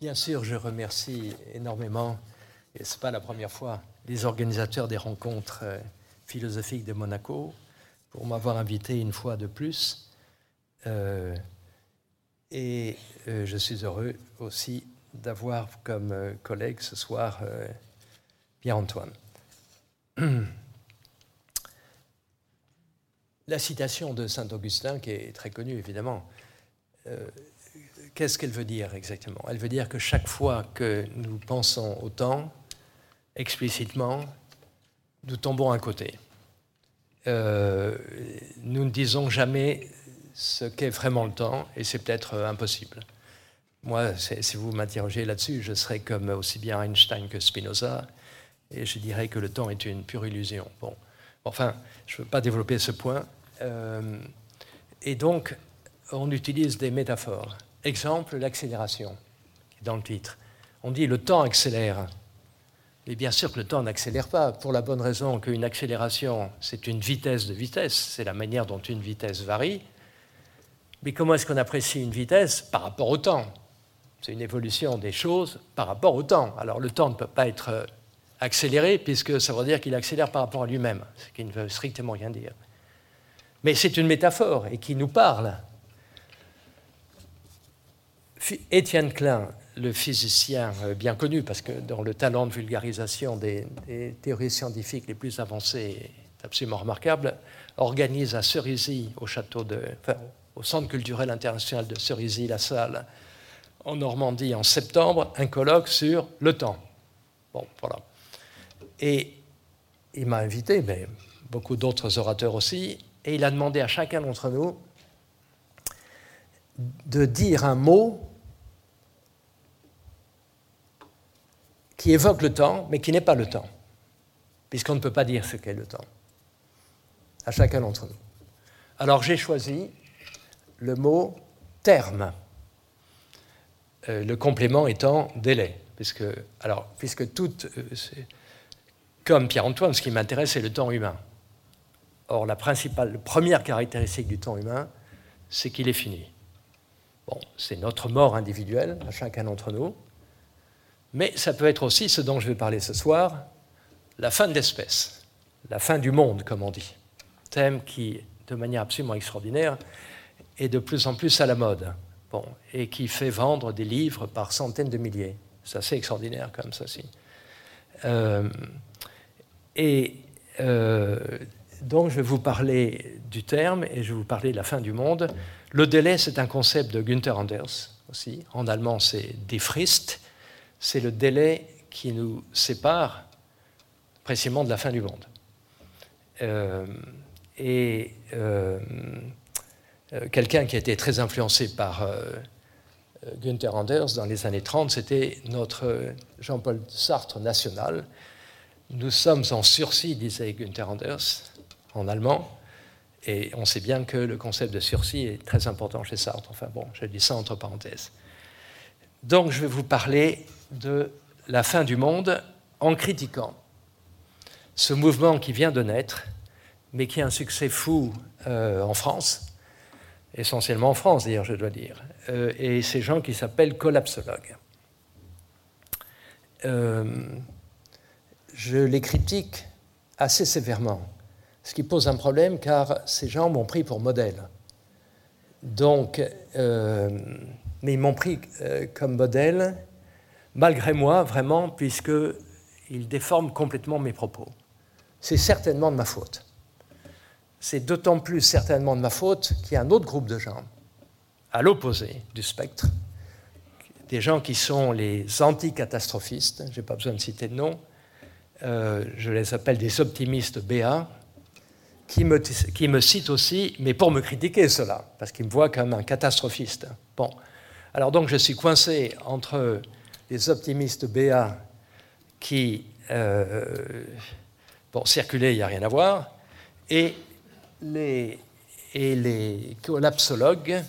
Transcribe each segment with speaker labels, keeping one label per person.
Speaker 1: Bien sûr, je remercie énormément, et ce n'est pas la première fois, les organisateurs des rencontres euh, philosophiques de Monaco pour m'avoir invité une fois de plus. Euh, et euh, je suis heureux aussi d'avoir comme collègue ce soir Pierre-Antoine. La citation de Saint Augustin, qui est très connue évidemment, qu'est-ce qu'elle veut dire exactement? Elle veut dire que chaque fois que nous pensons au temps, explicitement, nous tombons à côté. Euh, nous ne disons jamais ce qu'est vraiment le temps, et c'est peut-être impossible. Moi, si vous m'interrogez là-dessus, je serais comme aussi bien Einstein que Spinoza, et je dirais que le temps est une pure illusion. Bon, enfin, je ne veux pas développer ce point. Euh, et donc, on utilise des métaphores. Exemple, l'accélération, dans le titre. On dit le temps accélère. Et bien sûr que le temps n'accélère pas, pour la bonne raison qu'une accélération, c'est une vitesse de vitesse, c'est la manière dont une vitesse varie. Mais comment est-ce qu'on apprécie une vitesse Par rapport au temps? C'est une évolution des choses par rapport au temps. Alors le temps ne peut pas être euh, accéléré, puisque ça veut dire qu'il accélère par rapport à lui-même, ce qui ne veut strictement rien dire. Mais c'est une métaphore et qui nous parle Étienne Klein, le physicien euh, bien connu, parce que dans le talent de vulgarisation des, théories scientifiques les plus avancées, est absolument remarquable, organise à Cerisy, au château de, au Centre culturel international de Cerisy-la Salle, en Normandie, en septembre, un colloque sur le temps. Bon, voilà. Et il m'a invité, mais beaucoup d'autres orateurs aussi, et il a demandé à chacun d'entre nous de dire un mot qui évoque le temps, mais qui n'est pas le temps, puisqu'on ne peut pas dire ce qu'est le temps, à chacun d'entre nous. Alors j'ai choisi le mot terme, euh, le complément étant délai, puisque, alors, puisque tout, euh, comme Pierre-Antoine, ce qui m'intéresse, c'est le temps humain. Or, la principale, première caractéristique du temps humain, c'est qu'il est fini. Bon, c'est notre mort individuelle, à chacun d'entre nous, mais ça peut être aussi ce dont je vais parler ce soir, la fin de l'espèce, la fin du monde, comme on dit. Thème qui, de manière absolument extraordinaire, est de plus en plus à la mode. Bon, et qui fait vendre des livres par centaines de milliers. C'est assez extraordinaire comme ceci. Euh, et euh, donc je vais vous parler du terme et je vais vous parler de la fin du monde. Le délai, c'est un concept de Günther Anders aussi. En allemand, c'est Die Frist c'est le délai qui nous sépare précisément de la fin du monde. Euh, et euh, euh, quelqu'un qui a été très influencé par Günther Anders dans les années 30, c'était notre Jean-Paul Sartre national. Nous sommes en sursis, disait Günther Anders, en allemand, et on sait bien que le concept de sursis est très important chez Sartre. Enfin bon, je dis ça entre parenthèses. Donc je vais vous parler de la fin du monde en critiquant ce mouvement qui vient de naître, mais qui a un succès fou euh, en France, essentiellement en France d'ailleurs, je dois dire, euh, et ces gens qui s'appellent collapsologues. Euh, je les critique assez sévèrement, ce qui pose un problème car ces gens m'ont pris pour modèle. Donc, mais ils m'ont pris comme modèle malgré moi, vraiment, puisqu'il déforme complètement mes propos. C'est certainement de ma faute. C'est d'autant plus certainement de ma faute qu'il y a un autre groupe de gens, à l'opposé du spectre, des gens qui sont les anticatastrophistes, je n'ai pas besoin de citer de nom, euh, je les appelle des optimistes BA, qui me, qui me citent aussi, mais pour me critiquer cela, parce qu'ils me voient comme un catastrophiste. Bon, alors donc je suis coincé entre les optimistes BA qui, euh, bon, circulaient, il n'y a rien à voir, et les, et les collapsologues,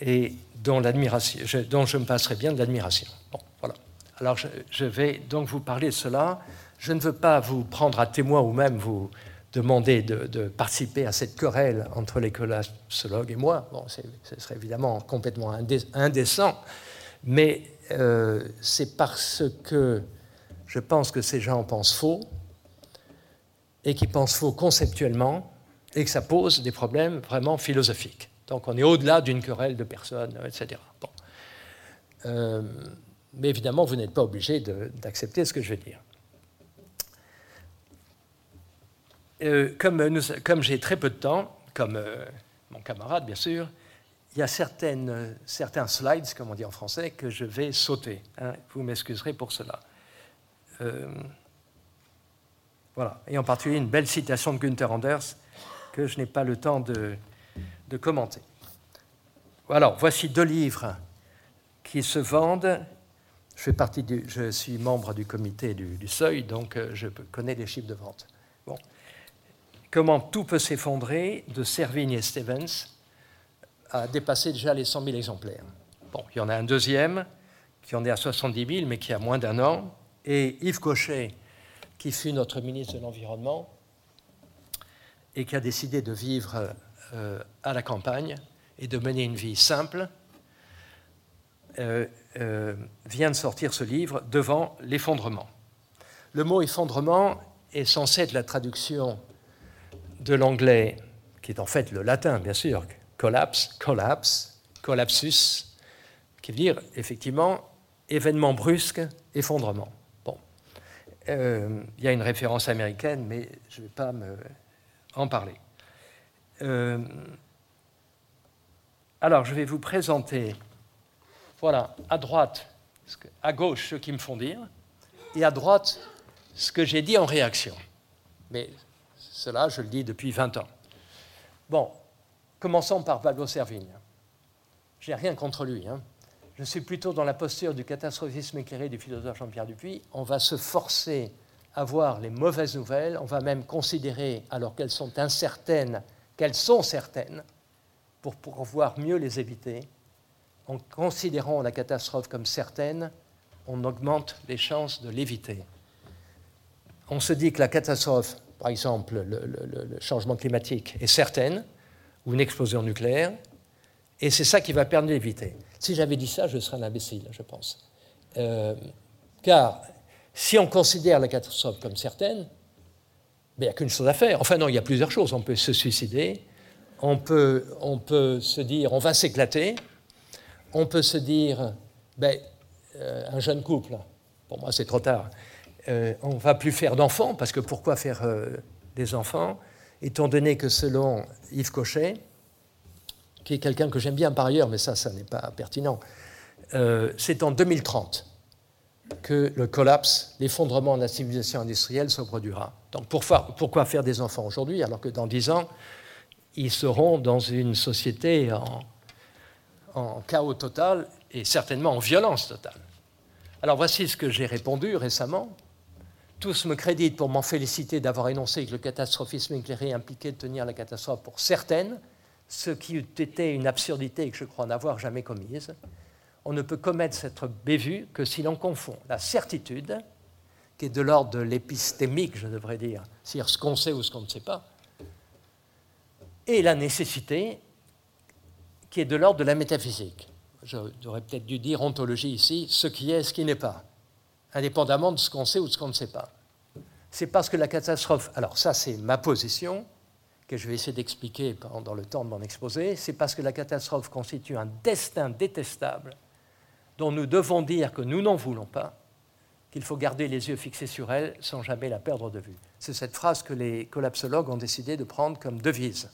Speaker 1: et dont, je, dont je me passerai bien de l'admiration. Bon, voilà. Alors je, je, vais donc vous parler de cela. Je ne veux pas vous prendre à témoin ou même vous demander de, de participer à cette querelle entre les collapsologues et moi. Bon, ce serait évidemment complètement indécent. Mais euh, c'est parce que je pense que ces gens pensent faux et qu'ils pensent faux conceptuellement et que ça pose des problèmes vraiment philosophiques. Donc on est au-delà d'une querelle de personnes, etc. Bon. Euh, mais évidemment, vous n'êtes pas obligé d'accepter ce que je vais dire. Euh, comme, j'ai très peu de temps, comme mon camarade bien sûr, il y a certains slides, comme on dit en français, que je vais sauter. Hein. vous m'excuserez pour cela. voilà. Et en particulier une belle citation de Günther Anders que je n'ai pas le temps de, commenter. Alors, voici deux livres qui se vendent. Je, fais partie du, je suis membre du comité du, Seuil, donc euh, je connais les chiffres de vente. Bon. Comment tout peut s'effondrer de Servigne et Stevens a dépassé déjà les 100 000 exemplaires. Bon, il y en a un deuxième qui en est à 70 000, mais qui a moins d'un an. Et Yves Cochet, qui fut notre ministre de l'Environnement et qui a décidé de vivre euh, à la campagne et de mener une vie simple, euh, euh, vient de sortir ce livre devant l'effondrement. Le mot effondrement est censé être la traduction de l'anglais, qui est en fait le latin, bien sûr, collapse, collapse, collapsus, qui veut dire effectivement événement brusque, effondrement. Bon, il y a une référence américaine, mais je ne vais pas me en parler. Euh, alors, je vais vous présenter, voilà, à droite, à gauche, ce qui me font dire, et à droite, ce que j'ai dit en réaction. Mais cela, je le dis depuis 20 ans. Bon, commençons par Pablo Servigne. Je n'ai rien contre lui. Hein. Je suis plutôt dans la posture du catastrophisme éclairé du philosophe Jean-Pierre Dupuis. On va se forcer à voir les mauvaises nouvelles, on va même considérer, alors qu'elles sont incertaines, qu'elles sont certaines, pour pouvoir mieux les éviter. En considérant la catastrophe comme certaine, on augmente les chances de l'éviter. On se dit que la catastrophe, par exemple le, changement climatique, est certaine, ou une explosion nucléaire, et c'est ça qui va permettre d'éviter. Si j'avais dit ça, je serais un imbécile, je pense. Euh, car si on considère la catastrophe comme certaine, il n'y a qu'une chose à faire. Enfin non, il y a plusieurs choses. On peut se suicider, on peut, on peut se dire on va s'éclater, on peut se dire ben, euh, un jeune couple, pour moi c'est trop tard, euh, on ne va plus faire d'enfants, parce que pourquoi faire des enfants Étant donné que selon Yves Cochet, qui est quelqu'un que j'aime bien par ailleurs, mais ça, ça n'est pas pertinent, c'est en 2030 que le collapse, l'effondrement de la civilisation industrielle se produira. Donc pourquoi faire des enfants aujourd'hui alors que dans dix ans, ils seront dans une société en chaos total et certainement en violence totale Alors voici ce que j'ai répondu récemment. Tous me créditent pour m'en féliciter d'avoir énoncé que le catastrophisme éclairé impliquait de tenir la catastrophe pour certaine, ce qui eût été une absurdité et que je crois n'avoir jamais commise on ne peut commettre cette bévue que si l'on confond la certitude, qui est de l'ordre de l'épistémique, je devrais dire, c'est-à-dire ce qu'on sait ou ce qu'on ne sait pas, et la nécessité, qui est de l'ordre de la métaphysique. J'aurais peut-être dû dire ontologie ici, ce qui est ce qui n'est pas, indépendamment de ce qu'on sait ou de ce qu'on ne sait pas. C'est parce que la catastrophe, alors ça c'est ma position, que je vais essayer d'expliquer pendant le temps de mon exposé, c'est parce que la catastrophe constitue un destin détestable dont nous devons dire que nous n'en voulons pas, qu'il faut garder les yeux fixés sur elle sans jamais la perdre de vue. C'est cette phrase que les collapsologues ont décidé de prendre comme devise,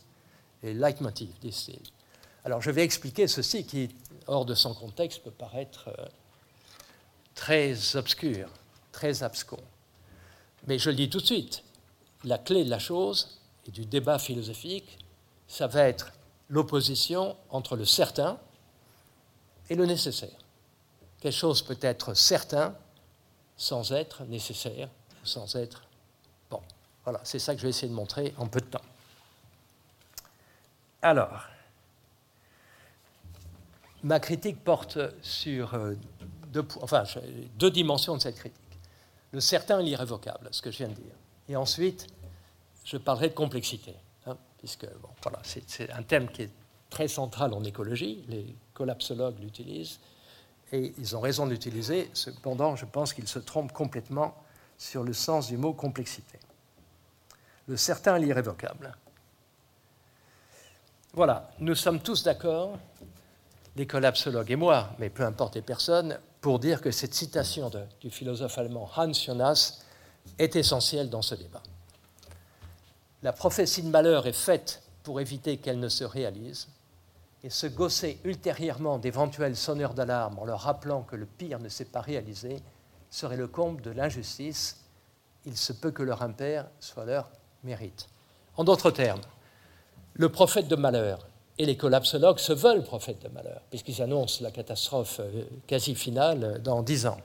Speaker 1: et leitmotiv, disent-ils. Alors je vais expliquer ceci qui, hors de son contexte, peut paraître euh, très obscur, très abscon. Mais je le dis tout de suite, la clé de la chose et du débat philosophique, ça va être l'opposition entre le certain et le nécessaire quelque chose peut être certain sans être nécessaire, sans être... Bon, voilà, c'est ça que je vais essayer de montrer en peu de temps. Alors, ma critique porte sur euh, deux, enfin, deux dimensions de cette critique. Le certain et l'irrévocable, ce que je viens de dire. Et ensuite, je parlerai de complexité, hein, puisque voilà, c'est un thème qui est très central en écologie, les collapsologues l'utilisent, et ils ont raison d'utiliser. Cependant, je pense qu'ils se trompent complètement sur le sens du mot complexité. Le certain est l'irrévocable. Voilà, nous sommes tous d'accord, les collapsologues et moi, mais peu importe les personnes, pour dire que cette citation du philosophe allemand Hans Jonas est essentielle dans ce débat. La prophétie de malheur est faite pour éviter qu'elle ne se réalise, et se gausser ultérieurement d'éventuels sonneurs d'alarme en leur rappelant que le pire ne s'est pas réalisé serait le comble de l'injustice. Il se peut que leur impair soit leur mérite. En d'autres termes, le prophète de malheur et les collapsologues se veulent prophètes de malheur, puisqu'ils annoncent la catastrophe euh, quasi finale dans dix ans.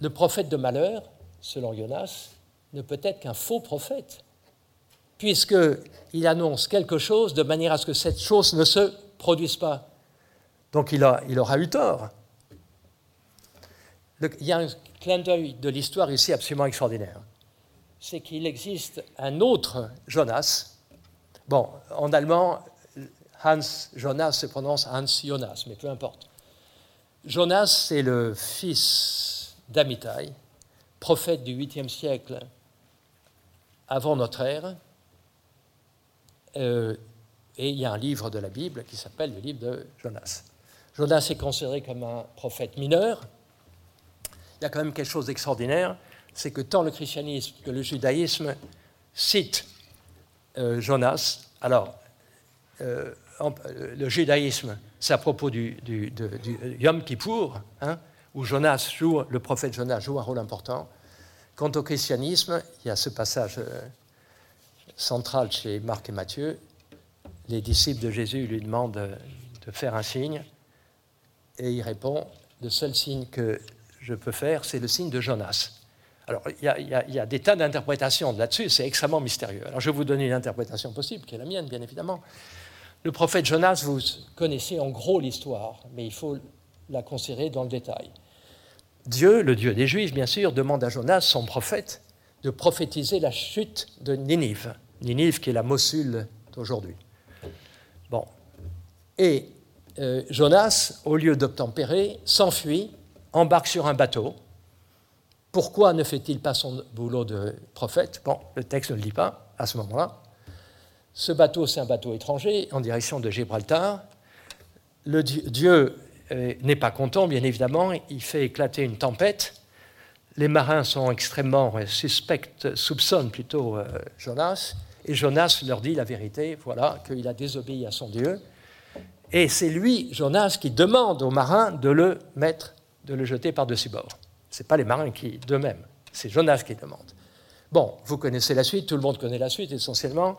Speaker 1: Le prophète de malheur, selon Jonas, ne peut être qu'un faux prophète, puisqu'il annonce quelque chose de manière à ce que cette chose ne se produise pas. Donc il, aura eu tort. il y a un clin d'œil de l'histoire ici absolument extraordinaire. C'est qu'il existe un autre Jonas. Bon, en allemand, Hans Jonas se prononce Hans Jonas, mais peu importe. Jonas, c'est le fils d'Amitai, prophète du 8e siècle avant notre ère, euh, et il y a un livre de la Bible qui s'appelle le livre de Jonas. Jonas est considéré comme un prophète mineur. Il y a quand même quelque chose d'extraordinaire, c'est que tant le christianisme que le judaïsme citent Jonas. Alors, euh, le judaïsme, c'est à propos du, Yom Kippour, hein, où Jonas joue, le prophète Jonas joue un rôle important. Quant au christianisme, il y a ce passage centrale chez Marc et Matthieu, les disciples de Jésus lui demandent de faire un signe, et il répond, le seul signe que je peux faire, c'est le signe de Jonas. Alors, il y a, des tas d'interprétations là-dessus, c'est extrêmement mystérieux. Alors, je vais vous donner une interprétation possible, qui est la mienne, bien évidemment. Le prophète Jonas, vous connaissez en gros l'histoire, mais il faut la considérer dans le détail. Dieu, le Dieu des Juifs, bien sûr, demande à Jonas, son prophète, de prophétiser la chute de Ninive. Ninive qui est la Mossul d'aujourd'hui. Bon. Et euh, Jonas, au lieu d'obtempérer, s'enfuit, embarque sur un bateau. Pourquoi ne fait-il pas son boulot de prophète? Bon, le texte ne le dit pas à ce moment-là. Ce bateau, c'est un bateau étranger en direction de Gibraltar. Le Dieu euh, n'est pas content, bien évidemment. Il fait éclater une tempête. Les marins sont extrêmement suspects, soupçonnent plutôt euh, Jonas. Et Jonas leur dit la vérité, voilà, qu'il a désobéi à son Dieu. Et c'est lui, Jonas, qui demande aux marins de le mettre, de le jeter par-dessus bord. Ce n'est pas les marins qui, d'eux-mêmes, c'est Jonas qui demande. Bon, vous connaissez la suite, tout le monde connaît la suite essentiellement.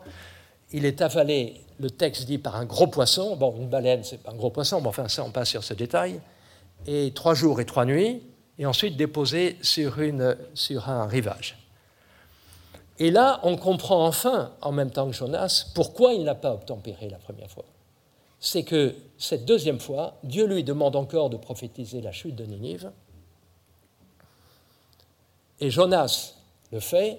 Speaker 1: Il est avalé, le texte dit, par un gros poisson. Bon, une baleine, c'est pas un gros poisson, mais enfin, ça, on passe sur ce détail. Et trois jours et trois nuits, et ensuite déposé sur, une, sur un rivage. Et là, on comprend enfin, en même temps que Jonas, pourquoi il n'a pas obtempéré la première fois. C'est que cette deuxième fois, Dieu lui demande encore de prophétiser la chute de Ninive. Et Jonas le fait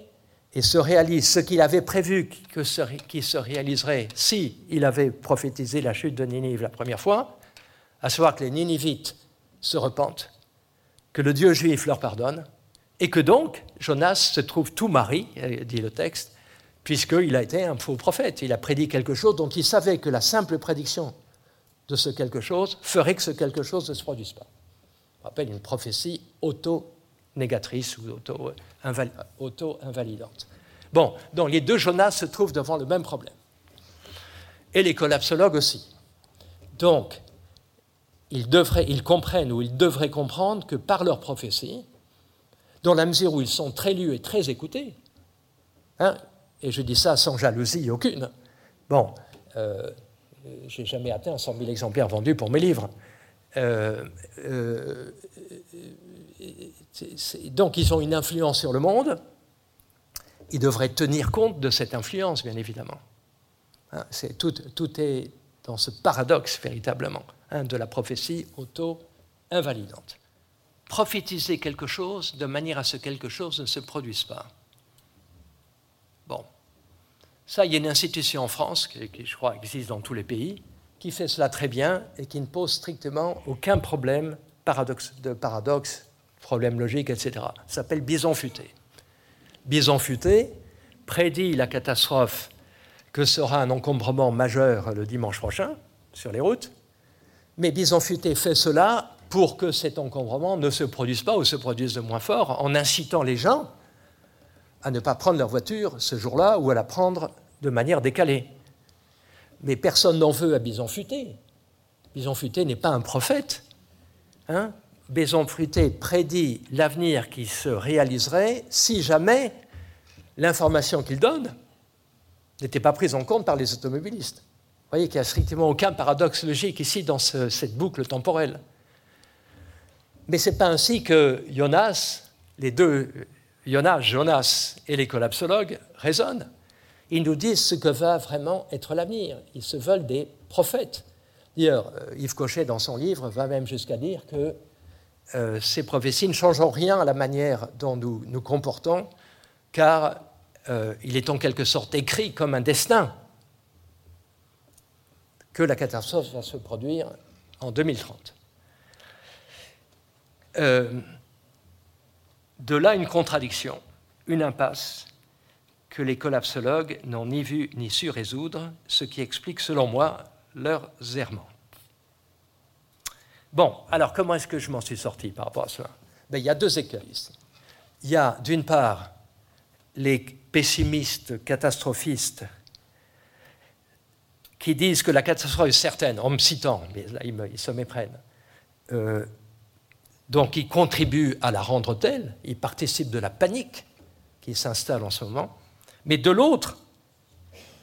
Speaker 1: et se réalise ce qu'il avait prévu qui se réaliserait si il avait prophétisé la chute de Ninive la première fois, à savoir que les Ninivites se repentent, que le Dieu juif leur pardonne, et que donc Jonas se trouve tout mari, euh, dit le texte, puisqu'il a été un faux prophète. Il a prédit quelque chose dont il savait que la simple prédiction de ce quelque chose ferait que ce quelque chose ne se produise pas. On appelle une prophétie auto-négatrice ou auto-invalidante. Bon, donc les deux Jonas se trouvent devant le même problème. Et les collapsologues aussi. Donc, ils, devraient, ils comprennent ou ils devraient comprendre que par leur prophétie, dans la mesure où ils sont très lus et très écoutés. Hein, et je dis ça sans jalousie aucune. Bon, euh, j'ai jamais atteint 100 000 exemplaires vendus pour mes livres. Euh, euh, donc ils ont une influence sur le monde. Ils devraient tenir compte de cette influence, bien évidemment. Hein, tout, est dans ce paradoxe véritablement hein, de la prophétie auto-invalidante prophétiser quelque chose de manière à ce que quelque chose ne se produise pas. Bon. Ça, il y a une institution en France qui, je crois, existe dans tous les pays, qui fait cela très bien et qui ne pose strictement aucun problème de paradoxe, problème logique, etc. Ça s'appelle. Bison futé prédit la catastrophe que sera un encombrement majeur le dimanche prochain sur les routes, mais Bison futé fait cela pour que cet encombrement ne se produise pas ou se produise de moins fort en incitant les gens à ne pas prendre leur voiture ce jour-là ou à la prendre de manière décalée. Mais personne n'en veut à Bison Futé. Bison Futé n'est pas un prophète. Hein Bison Futé prédit l'avenir qui se réaliserait si jamais l'information qu'il donne n'était pas prise en compte par les automobilistes. Vous voyez qu'il n'y a strictement aucun paradoxe logique ici dans cette boucle temporelle. Mais ce n'est pas ainsi que Jonas, les deux, Jonas, Jonas et les collapsologues raisonnent. Ils nous disent ce que va vraiment être l'avenir. Ils se veulent des prophètes. D'ailleurs, euh, Yves Cochet, dans son livre, va même jusqu'à dire que euh, ces prophéties ne changent rien à la manière dont nous nous comportons, car euh, il est en quelque sorte écrit comme un destin que la catastrophe va se produire en 2030. de là une contradiction, une impasse que les collapsologues n'ont ni vu ni su résoudre, ce qui explique, selon moi, leur errements. Bon, alors comment est-ce que je m'en suis sorti par rapport à cela? Ben, Il y a deux écueils. Il y a d'une part les pessimistes, catastrophistes, qui disent que la catastrophe est certaine, en me citant, mais là ils, se méprennent. Euh, donc ils contribuent à la rendre telle, ils participent de la panique qui s'installe en ce moment. Mais de l'autre,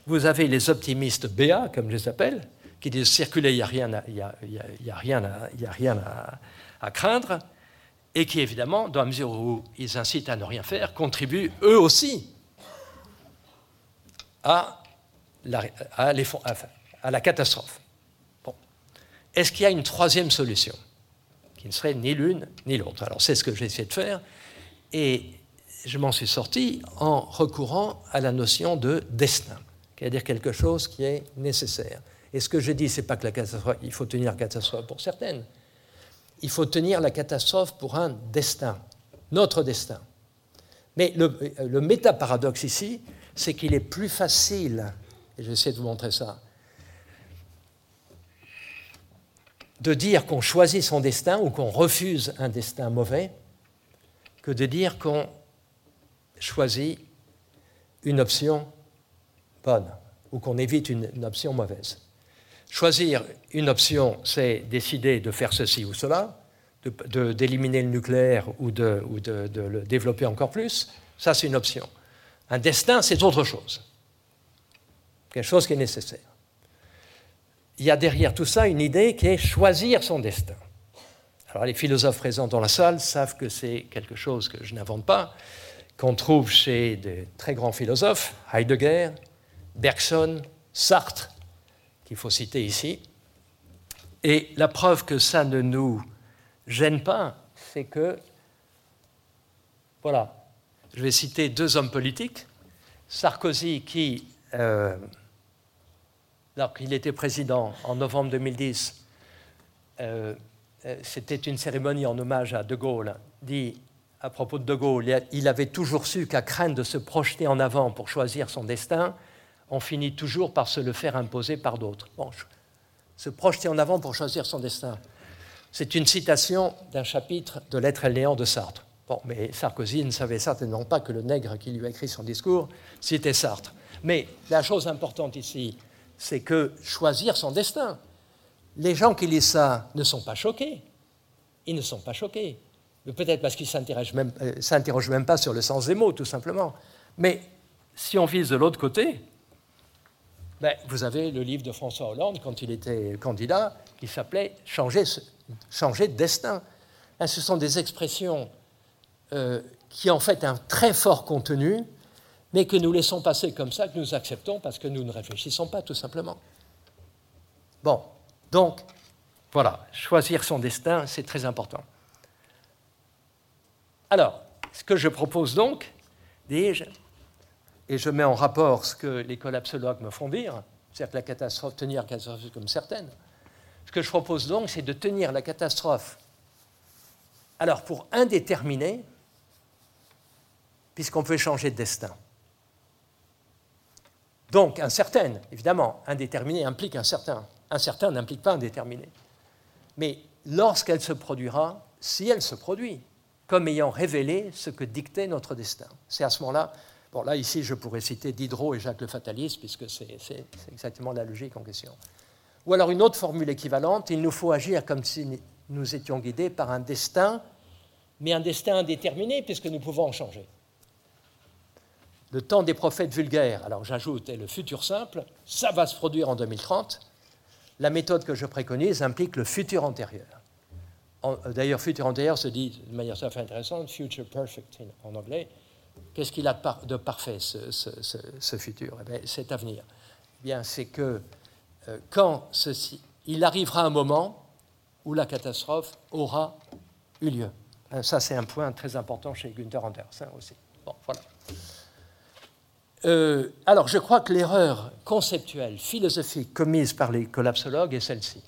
Speaker 1: vous avez les optimistes BA, comme je les appelle, qui disent circuler, il n'y a rien, à, y a, y a rien, à, a rien à, craindre, et qui, évidemment, dans la mesure où ils incitent à ne rien faire, contribuent eux aussi à la, à la catastrophe. Bon. Est-ce qu'il y a une troisième solution qui ne serait ni l'une ni l'autre? Alors, c'est ce que j'ai essayé de faire. Et je m'en suis sorti en recourant à la notion de destin, c'est-à-dire quelque chose qui est nécessaire. Et ce que je dis, c'est pas que la catastrophe, il faut tenir la catastrophe pour certaines. Il faut tenir la catastrophe pour un destin, notre destin. Mais le, méta-paradoxe ici, c'est qu'il est plus facile, et je vais essayer de vous montrer ça, de dire qu'on choisit son destin ou qu'on refuse un destin mauvais que de dire qu'on choisit une option bonne ou qu'on évite une, option mauvaise. Choisir une option, c'est décider de faire ceci ou cela, d'éliminer le nucléaire ou, de, ou de, le développer encore plus. Ça, c'est une option. Un destin, c'est autre chose. Quelque chose qui est nécessaire. Il y a derrière tout ça une idée qui est choisir son destin. Alors les philosophes présents dans la salle savent que c'est quelque chose que je n'invente pas qu'on trouve chez des très grands philosophes, Heidegger, Bergson, Sartre, qu'il faut citer ici. Et la preuve que ça ne nous gêne pas, c'est que, voilà, je vais citer deux hommes politiques, Sarkozy qui, euh, lorsqu'il était président en novembre 2010, euh, euh, c'était une cérémonie en hommage à De Gaulle, dit à propos de De Gaulle, il avait toujours su qu'à craindre de se projeter en avant pour choisir son destin, on finit toujours par se le faire imposer par d'autres. Bon, se projeter en avant pour choisir son destin. C'est une citation d'un chapitre de L'être et le néant de Sartre. Bon, mais Sarkozy ne savait certainement pas que le nègre qui lui a écrit son discours, c'était Sartre. Mais la chose importante ici, c'est que choisir son destin. Les gens qui lisent ça ne sont pas choqués. Ils ne sont pas choqués peut-être parce qu'il ne s'interroge même, pas sur le sens des mots, tout simplement. Mais si on vise de l'autre côté, ben, vous avez le livre de François Hollande, quand il était candidat, qui s'appelait changer, changer, de destin. Hein, ce sont des expressions euh, qui ont fait un très fort contenu, mais que nous laissons passer comme ça, que nous acceptons parce que nous ne réfléchissons pas, tout simplement. Bon, donc, voilà, choisir son destin, c'est très important. Alors, ce que je propose donc, dis-je, et je mets en rapport ce que les collapsologues me font dire, C'est-à-dire que la catastrophe, tenir la catastrophe comme certaine. Ce que je propose donc, c'est de tenir la catastrophe, alors pour indéterminé, puisqu'on peut changer de destin. Donc, incertaine, évidemment, indéterminé implique un certain. Incertain n'implique pas indéterminé. Mais lorsqu'elle se produira, si elle se produit, comme ayant révélé ce que dictait notre destin. C'est à ce moment-là, bon là ici je pourrais citer Diderot et Jacques le Fataliste, puisque c'est exactement la logique en question. Ou alors une autre formule équivalente, il nous faut agir comme si nous étions guidés par un destin, mais un destin indéterminé, puisque nous pouvons en changer. Le temps des prophètes vulgaires, alors j'ajoute, et le futur simple, ça va se produire en 2030. La méthode que je préconise implique le futur antérieur. Euh, d'ailleurs, futur antérieur se dit de manière tout à fait intéressante, future perfect en anglais. Qu'est-ce qu'il a de parfait, ce, futur? Eh Cet avenir. Eh bien, c'est que euh, quand il arrivera un moment où la catastrophe aura eu lieu. Euh, ça, c'est un point très important chez Günther Anders aussi. Voilà. Euh, alors, je crois que l'erreur conceptuelle, philosophique commise par les collapsologues est celle-ci.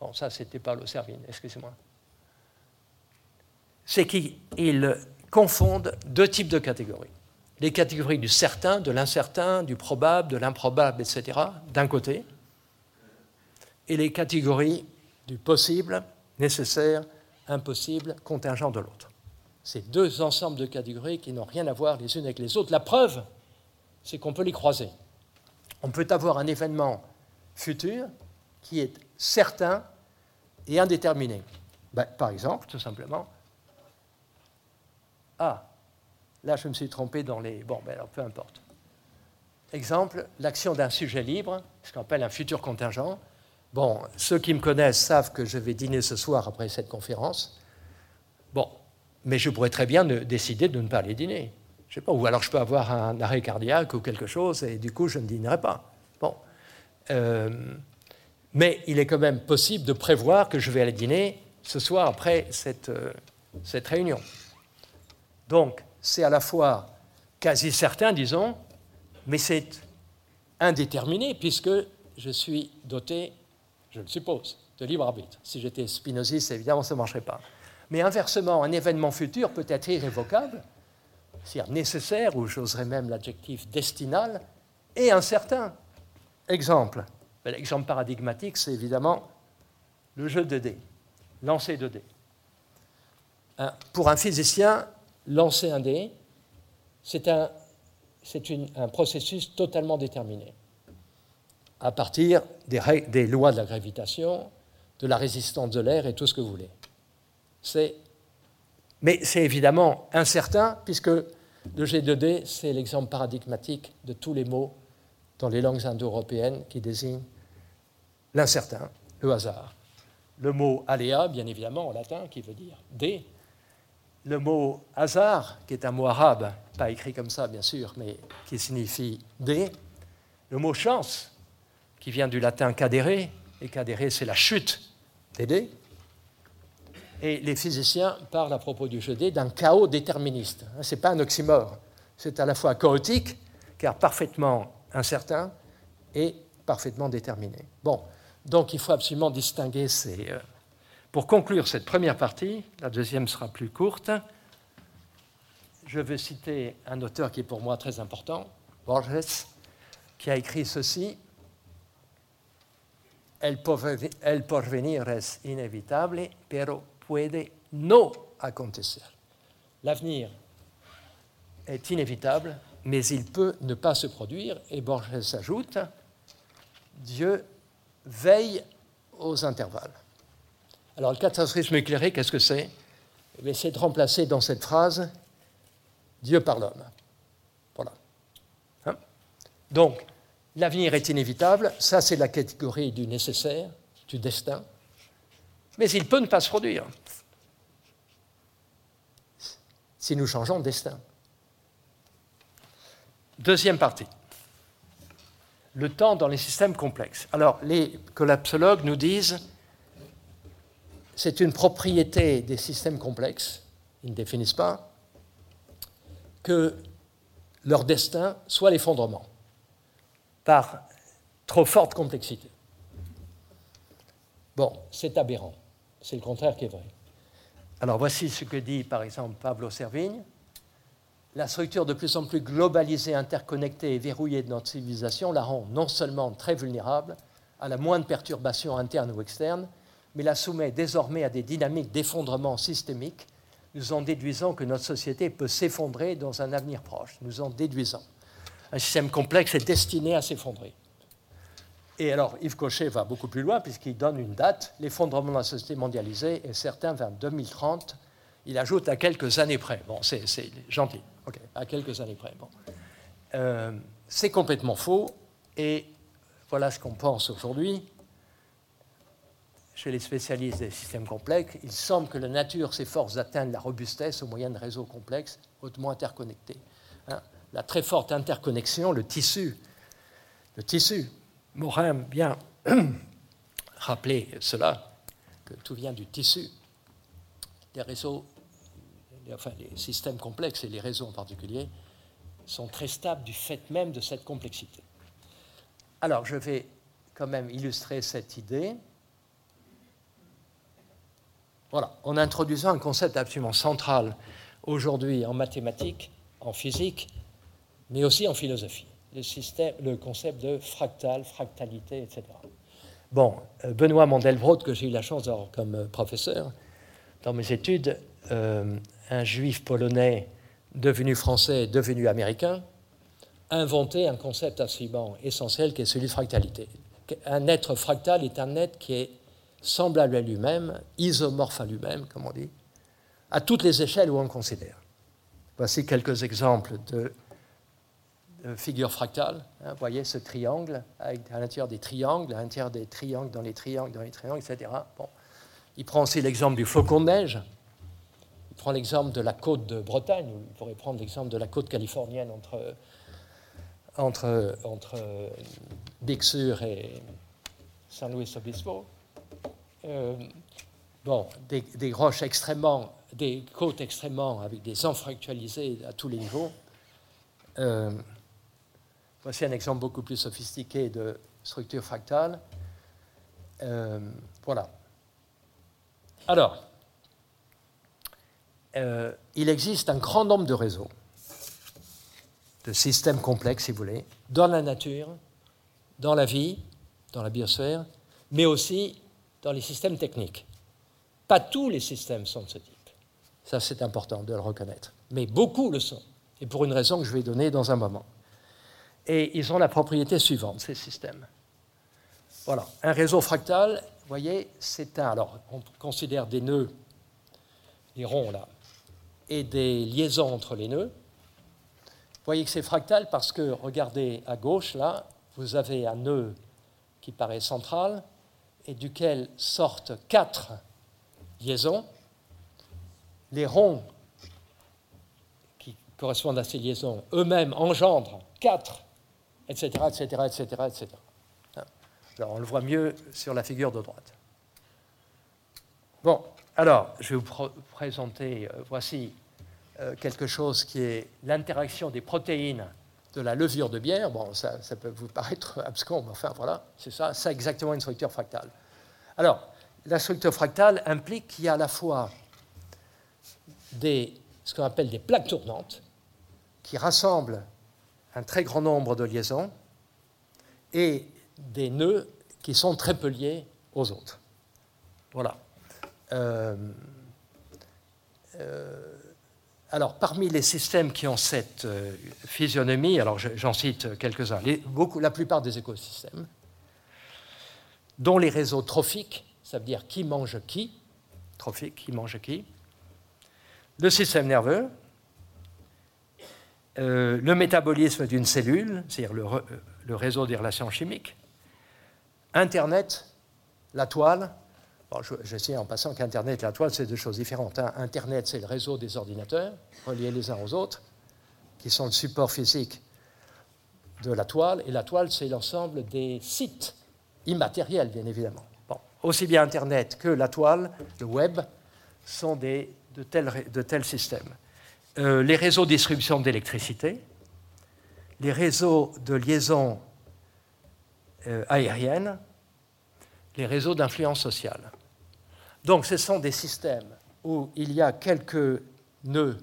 Speaker 1: Bon, ça, c'était pas Servine, excusez-moi. C'est qu'ils confondent deux types de catégories. Les catégories du certain, de l'incertain, du probable, de l'improbable, etc., d'un côté, et les catégories du possible, nécessaire, impossible, contingent de l'autre. Ces deux ensembles de catégories qui n'ont rien à voir les unes avec les autres. La preuve, c'est qu'on peut les croiser. On peut avoir un événement futur qui est certain et indéterminé. Ben, par exemple, tout simplement, ah, là je me suis trompé dans les... Bon, ben alors peu importe. Exemple, l'action d'un sujet libre, ce qu'on appelle un futur contingent. Bon, ceux qui me connaissent savent que je vais dîner ce soir après cette conférence. Bon, mais je pourrais très bien décider de ne pas aller dîner. Je sais pas, ou alors je peux avoir un arrêt cardiaque ou quelque chose et du coup je ne dînerai pas. Bon. Euh, mais il est quand même possible de prévoir que je vais aller dîner ce soir après cette, euh, cette réunion. Donc c'est à la fois quasi certain, disons, mais c'est indéterminé puisque je suis doté, je le suppose, de libre arbitre. Si j'étais spinoziste, évidemment, ça ne marcherait pas. Mais inversement, un événement futur peut être irrévocable, c'est-à-dire nécessaire, ou j'oserais même l'adjectif destinal, et incertain. Exemple, ben, l'exemple paradigmatique, c'est évidemment le jeu de dés, lancer de dés. Pour un physicien, lancer un dé, c'est un, un, processus totalement déterminé, à partir des, des lois de la gravitation, de la résistance de l'air et tout ce que vous voulez. Mais c'est évidemment incertain, puisque le G2D, c'est l'exemple paradigmatique de tous les mots dans les langues indo-européennes qui désignent l'incertain, le hasard. Le mot aléa, bien évidemment, en latin, qui veut dire D. Le mot hasard, qui est un mot arabe, pas écrit comme ça, bien sûr, mais qui signifie D. Le mot chance, qui vient du latin cadere, et cadere, c'est la chute des dés. Et les physiciens parlent à propos du jeu d'un chaos déterministe. Ce n'est pas un oxymore. C'est à la fois chaotique, car parfaitement incertain, et parfaitement déterminé. Bon, donc il faut absolument distinguer ces... Pour conclure cette première partie, la deuxième sera plus courte, je veux citer un auteur qui est pour moi très important, Borges, qui a écrit ceci El porvenir es inevitable, pero puede no acontecer. L'avenir est inévitable, mais il peut ne pas se produire. Et Borges ajoute, Dieu veille aux intervalles. Alors le catastrophisme éclairé, qu'est-ce que c'est? Eh C'est de remplacer dans cette phrase Dieu par l'homme. Voilà. Hein? Donc, l'avenir est inévitable, ça c'est la catégorie du nécessaire, du destin mais il peut ne pas se produire si nous changeons de destin. Deuxième partie. Le temps dans les systèmes complexes. Alors, les collapsologues nous disent c'est une propriété des systèmes complexes, ils ne définissent pas, que leur destin soit l'effondrement par trop forte complexité. Bon, c'est aberrant. C'est le contraire qui est vrai. Alors voici ce que dit par exemple Pablo Servigne. La structure de plus en plus globalisée, interconnectée et verrouillée de notre civilisation la rend non seulement très vulnérable à la moindre perturbation interne ou externe, mais la soumet désormais à des dynamiques d'effondrement systémique, nous en déduisant que notre société peut s'effondrer dans un avenir proche. Nous en déduisant. Un système complexe est destiné à s'effondrer. Et alors, Yves Cochet va beaucoup plus loin puisqu'il donne une date, l'effondrement de la société mondialisée est certain vers 2030. Il ajoute à quelques années près. Bon, c'est gentil. À quelques années près. Bon. Euh, c'est complètement faux. Et voilà ce qu'on pense aujourd'hui. Chez les spécialistes des systèmes complexes, il semble que la nature s'efforce d'atteindre la robustesse au moyen de réseaux complexes hautement interconnectés. Hein. la très forte interconnexion, le tissu, le tissu Morin bien rappelé cela, que tout vient du tissu. Les réseaux, enfin les systèmes complexes et les réseaux en particulier, sont très stables du fait même de cette complexité. Alors, je vais quand même illustrer cette idée. Voilà, en introduisant un concept absolument central aujourd'hui en mathématiques, en physique, mais aussi en philosophie le, concept de fractal, fractalité, etc. Bon, euh, Benoît Mandelbrot, que j'ai eu la chance d'avoir comme euh, professeur dans mes études, euh, un juif polonais devenu français, devenu américain, a inventé un concept absolument essentiel qui est celui de fractalité. Un être fractal est un être qui est semblable à lui-même, isomorphe à lui-même, comme on dit, à toutes les échelles où on le considère. Voici quelques exemples de euh, figure fractale. Hein, vous voyez ce triangle, à l'intérieur des triangles, à l'intérieur des triangles, dans les triangles, dans les triangles, etc. Bon. Il prend aussi l'exemple du flocon de neige. Il prend l'exemple de la côte de Bretagne, ou il pourrait prendre l'exemple de la côte californienne entre, entre, entre et San Luis Obispo. Euh, bon, des, roches extrêmement, des côtes extrêmement avec des enfractualisés à tous les niveaux. Euh, Voici un exemple beaucoup plus sophistiqué de structure fractale. Euh, voilà. Alors, il existe un grand nombre de réseaux, de systèmes complexes, si vous voulez, dans la nature, dans la vie, dans la biosphère, mais aussi dans les systèmes techniques. Pas tous les systèmes sont de ce type. Ça, c'est important de le reconnaître. Mais beaucoup le sont. Et pour une raison que je vais donner dans un moment. Et ils ont la propriété suivante, ces systèmes. Voilà, un réseau fractal, vous voyez, c'est un. Alors, on considère des nœuds, les ronds là, et des liaisons entre les nœuds. Vous voyez que c'est fractal parce que, regardez à gauche là, vous avez un nœud qui paraît central et duquel sortent quatre liaisons. Les ronds qui correspondent à ces liaisons eux-mêmes engendrent quatre etc., etc., etc., etc. Alors, on le voit mieux sur la figure de droite. Bon, alors, je vais vous présenter, euh, voici euh, quelque chose qui est l'interaction des protéines de la levure de bière. Bon, ça, ça peut vous paraître abscon, mais enfin, voilà, c'est ça, c'est exactement une structure fractale. Alors, la structure fractale implique qu'il y a à la fois des, ce qu'on appelle des plaques tournantes qui rassemblent un très grand nombre de liaisons et des nœuds qui sont très peu liés aux autres. Voilà. Euh, euh, alors, parmi les systèmes qui ont cette euh, physionomie, alors j'en cite quelques-uns, la plupart des écosystèmes, dont les réseaux trophiques, ça veut dire qui mange qui, trophique, qui mange qui, le système nerveux, euh, le métabolisme d'une cellule, c'est-à-dire le, réseau des relations chimiques, Internet, la toile. Je, sais en passant qu'Internet et la toile, c'est deux choses différentes. Hein. Internet, c'est le réseau des ordinateurs reliés les uns aux autres, qui sont le support physique de la toile, et la toile, c'est l'ensemble des sites immatériels, bien évidemment. Aussi bien Internet que la toile, le web, sont de, tels, systèmes. Euh, les réseaux de distribution d'électricité, les réseaux de liaison euh, aériennes, les réseaux d'influence sociale. Donc ce sont des systèmes où il y a quelques nœuds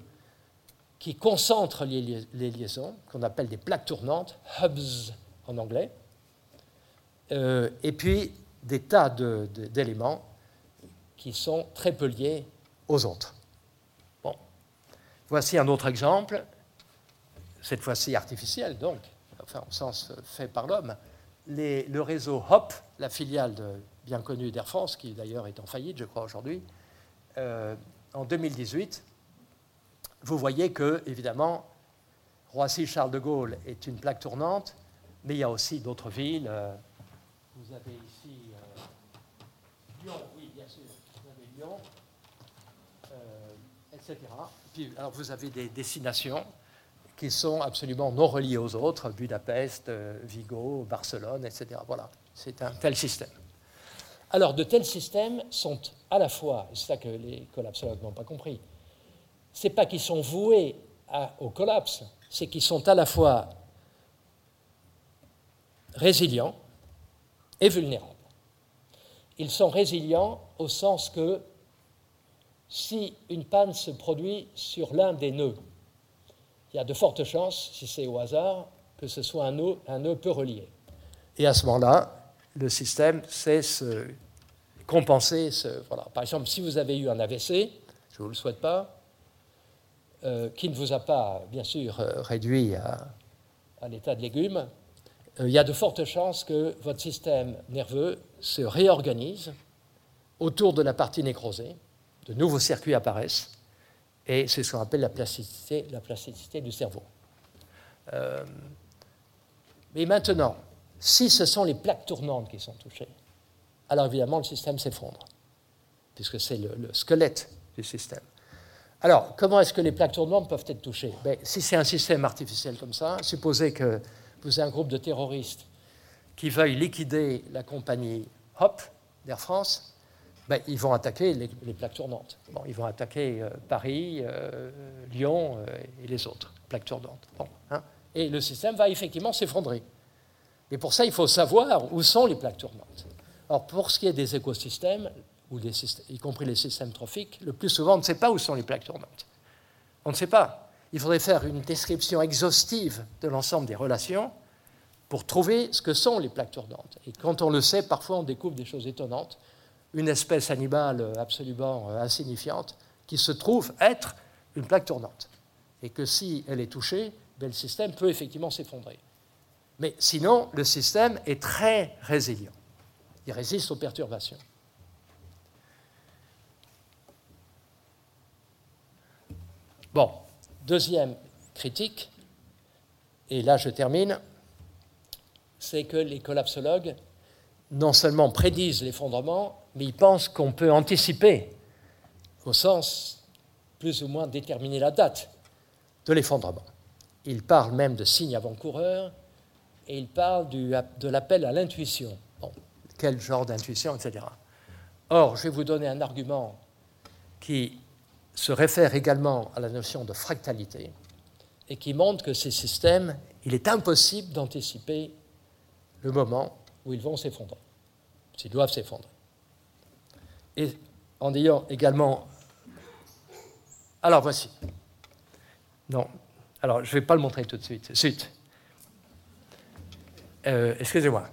Speaker 1: qui concentrent les, liaisons, qu'on appelle des plaques tournantes, hubs en anglais, euh, et puis des tas d'éléments qui sont très peu liés aux autres. Bon. Voici un autre exemple, cette fois-ci artificiel, donc, enfin au sens fait par l'homme. Le réseau HOP, la filiale bien connue d'Air France, qui d'ailleurs est en faillite, je crois, aujourd'hui, euh, en 2018, vous voyez que, évidemment, Roissy-Charles de Gaulle est une plaque tournante, mais il y a aussi d'autres villes. Euh, vous avez ici euh, Lyon, oui, bien sûr, vous avez Lyon, etc. Alors, vous avez des destinations qui sont absolument non reliées aux autres, Budapest, Vigo, Barcelone, etc. Voilà, c'est un tel système. Alors, de tels systèmes sont à la fois, c'est ça que les collapsologues n'ont pas compris, n'est pas qu'ils sont voués au collapse, c'est qu'ils sont à la fois résilients et vulnérables. Ils sont résilients au sens que si une panne se produit sur l'un des nœuds, il y a de fortes chances, si c'est au hasard, que ce soit un nœud, un nœud peu relié. Et à ce moment-là, le système sait se compenser. Ce, voilà. Par exemple, si vous avez eu un AVC, je ne vous le souhaite pas, euh, qui ne vous a pas, bien sûr, euh, réduit à, l'état de légumes, euh, il y a de fortes chances que votre système nerveux se réorganise autour de la partie nécrosée, de nouveaux circuits apparaissent, et c'est ce qu'on appelle la plasticité, la plasticité du cerveau. mais maintenant, si ce sont les plaques tournantes qui sont touchées, alors évidemment le système s'effondre, puisque c'est le squelette du système. Alors, comment est-ce que les plaques tournantes peuvent être touchées? Ben, Si c'est un système artificiel comme ça, supposez que vous avez un groupe de terroristes qui veuillent liquider la compagnie HOP d'Air France, ben, ils vont attaquer les, plaques tournantes. Bon, ils vont attaquer euh, Paris, euh, Lyon euh, et les autres plaques tournantes. Bon, hein. et le système va effectivement s'effondrer. Et pour ça, il faut savoir où sont les plaques tournantes. Alors, pour ce qui est des écosystèmes, y compris les systèmes trophiques, le plus souvent, on ne sait pas où sont les plaques tournantes. On ne sait pas. Il faudrait faire une description exhaustive de l'ensemble des relations pour trouver ce que sont les plaques tournantes. Et quand on le sait, parfois on découvre des choses étonnantes. Une espèce animale absolument euh, insignifiante qui se trouve être une plaque tournante. Et que si elle est touchée, ben, le système peut effectivement s'effondrer. Mais sinon, le système est très résilient. Il résiste aux perturbations. Bon, deuxième critique, et là je termine, c'est que les collapsologues non seulement prédisent l'effondrement, mais ils pensent qu'on peut anticiper, au sens plus ou moins déterminer la date de l'effondrement. Ils parlent même de signes avant-coureurs et ils parlent de l'appel à l'intuition. Quel genre d'intuition, etc. Or, je vais vous donner un argument qui se réfère également à la notion de fractalité et qui montre que ces systèmes, il est impossible d'anticiper le moment où ils vont s'effondrer, s'ils doivent s'effondrer. Et en ayant également... Alors voici. Non, alors je ne vais pas le montrer tout de suite. Suite. Euh, excusez-moi.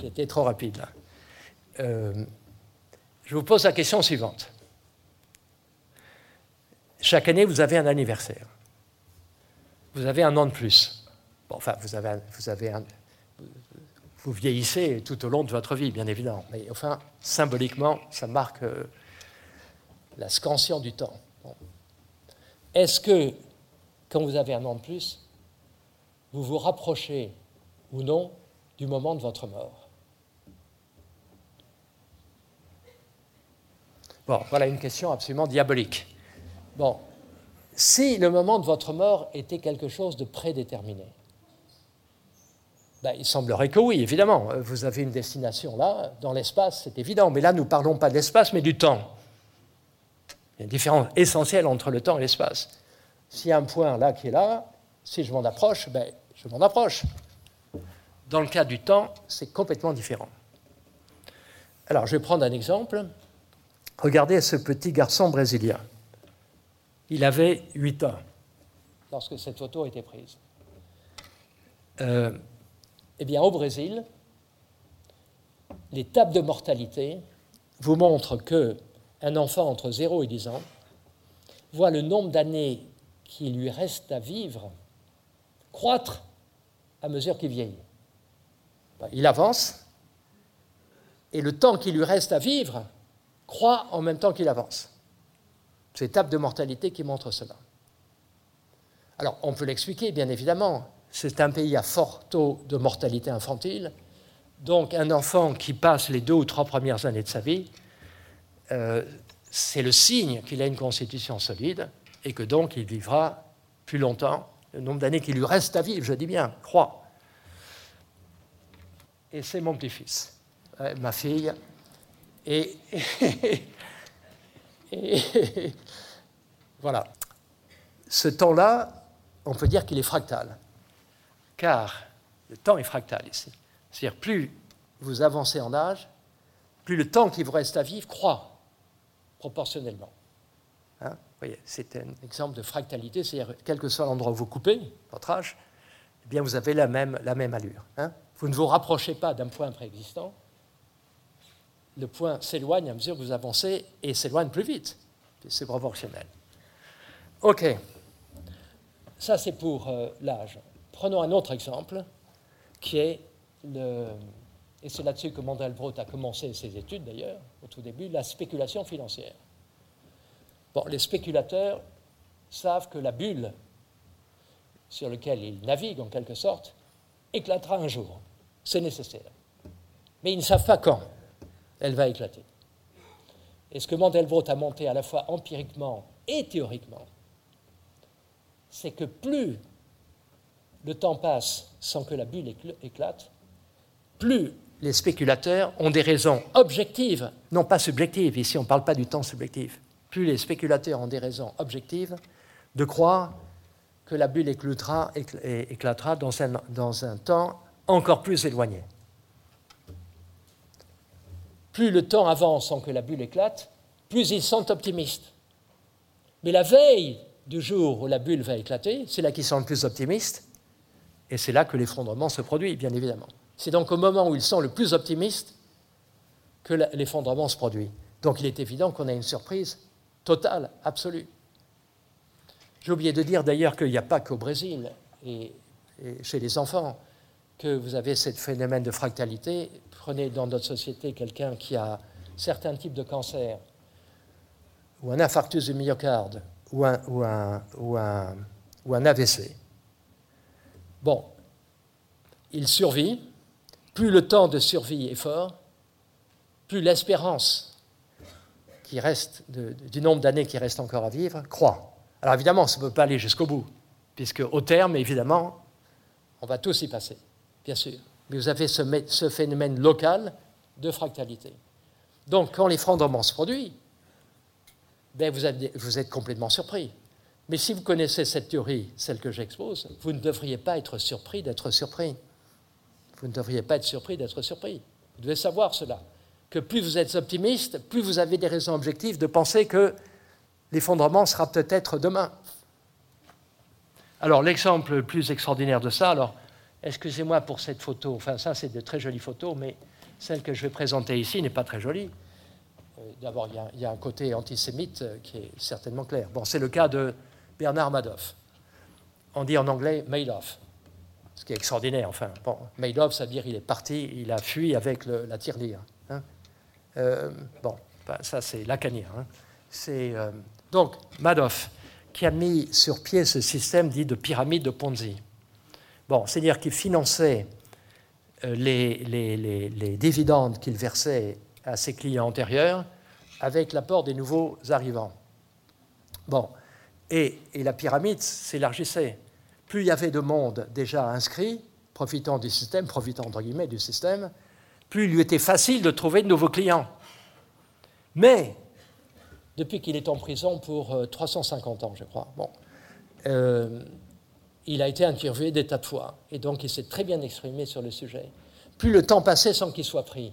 Speaker 1: J'étais trop rapide. Euh, je vous pose la question suivante. Chaque année, vous avez un anniversaire. Vous avez un an de plus. enfin, vous, avez, avez vous vieillissez tout au long de votre vie, bien évidemment. Mais enfin, symboliquement, ça marque euh, la scansion du temps. Est-ce que, quand vous avez un an de plus, vous vous rapprochez ou non du moment de votre mort Bon, voilà une question absolument diabolique. Bon, si le moment de votre mort était quelque chose de prédéterminé, ben, il semblerait que oui, évidemment. Vous avez une destination là, dans l'espace, c'est évident. Mais là, nous ne parlons pas de l'espace, mais du temps. Il y a une différence essentielle entre le temps et l'espace. S'il y a un point là qui est là, si je m'en approche, ben, je m'en approche. Dans le cas du temps, c'est complètement différent. Alors, je vais prendre un exemple. Regardez ce petit garçon brésilien. Il avait 8 ans lorsque cette photo a été prise. Euh, eh bien, au Brésil, les tables de mortalité vous montrent que un enfant entre 0 et 10 ans voit le nombre d'années qui lui reste à vivre croître à mesure qu'il vieillit. Il avance et le temps qui lui reste à vivre croît en même temps qu'il avance. C'est l'étape de mortalité qui montre cela. Alors, on peut l'expliquer, bien évidemment. C'est un pays à fort taux de mortalité infantile. Donc, un enfant qui passe les deux ou trois premières années de sa vie, euh, c'est le signe qu'il a une constitution solide et que donc il vivra plus longtemps. Le nombre d'années qui lui reste à vivre, je dis bien, croît. Et c'est mon petit-fils, ma fille. Et, voilà. Ce temps-là, on peut dire qu'il est fractal, car le temps est fractal ici. C'est-à-dire, plus vous avancez en âge, plus le temps qui vous reste à vivre croît proportionnellement. Hein voyez, c'est un exemple de fractalité, c'est-à-dire, quel que soit l'endroit où vous coupez, votre âge, eh bien, vous avez la même, la même allure. Hein vous ne vous rapprochez pas d'un point préexistant, le point s'éloigne à mesure que vous avancez et s'éloigne plus vite. C'est proportionnel. OK. Ça, c'est pour euh, l'âge. Prenons un autre exemple, qui est, le, et c'est là-dessus que Mandelbrot a commencé ses études d'ailleurs, au tout début, la spéculation financière. Bon, les spéculateurs savent que la bulle sur laquelle ils naviguent en quelque sorte éclatera un jour. C'est nécessaire. Mais ils ne savent pas quand elle va éclater. Et ce que Mandelbrot a monté à la fois empiriquement et théoriquement, c'est que plus le temps passe sans que la bulle éclate, plus les spéculateurs ont des raisons objectives, non pas subjectives, ici on ne parle pas du temps subjectif, plus les spéculateurs ont des raisons objectives de croire que la bulle éclatera, dans un temps encore plus éloigné. Plus le temps avance sans que la bulle éclate, plus ils sont optimistes. Mais la veille du jour où la bulle va éclater, c'est là qu'ils sont le plus optimistes, et c'est là que l'effondrement se produit, bien évidemment. C'est donc au moment où ils sont le plus optimistes que l'effondrement se produit. Donc il est évident qu'on a une surprise totale, absolue. J'ai oublié de dire d'ailleurs qu'il n'y a pas qu'au Brésil et, chez les enfants que vous avez ce phénomène de fractalité. Prenez dans notre société quelqu'un qui a certains types de cancers, ou un infarctus du myocarde, ou un, ou un, ou un, ou un AVC. Bon, il survit. Plus le temps de survie est fort, plus l'espérance qui reste du nombre d'années qui reste encore à vivre croît. Alors évidemment, ça ne peut pas aller jusqu'au bout, puisque au terme, évidemment, on va tous y passer bien sûr. Mais vous avez ce, phénomène local de fractalité. Donc, quand l'effondrement se produit, ben vous, êtes complètement surpris. Mais si vous connaissez cette théorie, celle que j'expose, vous ne devriez pas être surpris d'être surpris. Vous ne devriez pas être surpris d'être surpris. Vous devez savoir cela. Que plus vous êtes optimiste, plus vous avez des raisons objectives de penser que l'effondrement sera peut-être demain. Alors, l'exemple le plus extraordinaire de ça, alors, Excusez-moi pour cette photo. Enfin, ça, c'est de très jolies photos, mais celle que je vais présenter ici n'est pas très jolie. Euh, d'abord, il y, a un côté antisémite euh, qui est certainement clair. Bon, c'est le cas de Bernard Madoff. On dit en anglais Madoff, ce qui est extraordinaire. Enfin, bon, Madoff, ça veut dire il est parti, il a fui avec la tirelire. Hein. Euh, bon, ben, ça, c'est lacanien. Hein. Donc Madoff qui a mis sur pied ce système dit de pyramide de Ponzi. Bon, c'est-à-dire qu'il finançait euh, les, dividendes qu'il versait à ses clients antérieurs avec l'apport des nouveaux arrivants. Bon, et, la pyramide s'élargissait. Plus il y avait de monde déjà inscrit, profitant du système, profitant entre guillemets du système, plus il lui était facile de trouver de nouveaux clients. Mais, depuis qu'il est en prison pour 350 euh, ans, je crois, bon, euh, il a été interviewé des tas de fois, et donc il s'est très bien exprimé sur le sujet. Plus le temps passait sans qu'il soit pris,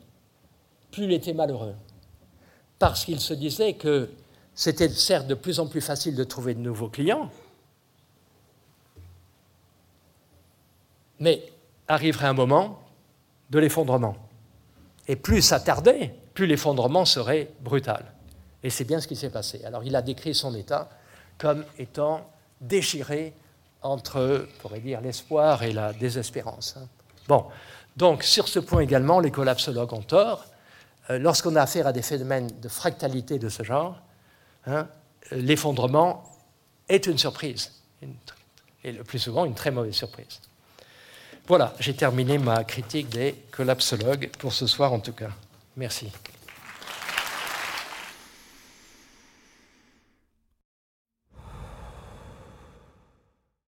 Speaker 1: plus il était malheureux. Parce qu'il se disait que c'était certes de plus en plus facile de trouver de nouveaux clients, mais arriverait un moment de l'effondrement. Et plus ça tardait, plus l'effondrement serait brutal. Et c'est bien ce qui s'est passé. Alors il a décrit son état comme étant déchiré entre, on pourrait dire, l'espoir et la désespérance. Hein. Bon, donc sur ce point également, les collapsologues ont tort. Euh, lorsqu'on a affaire à des phénomènes de fractalité de ce genre, hein, l'effondrement est une surprise, et le plus souvent une très mauvaise surprise. Voilà, j'ai terminé ma critique des collapsologues pour ce soir en tout cas. Merci.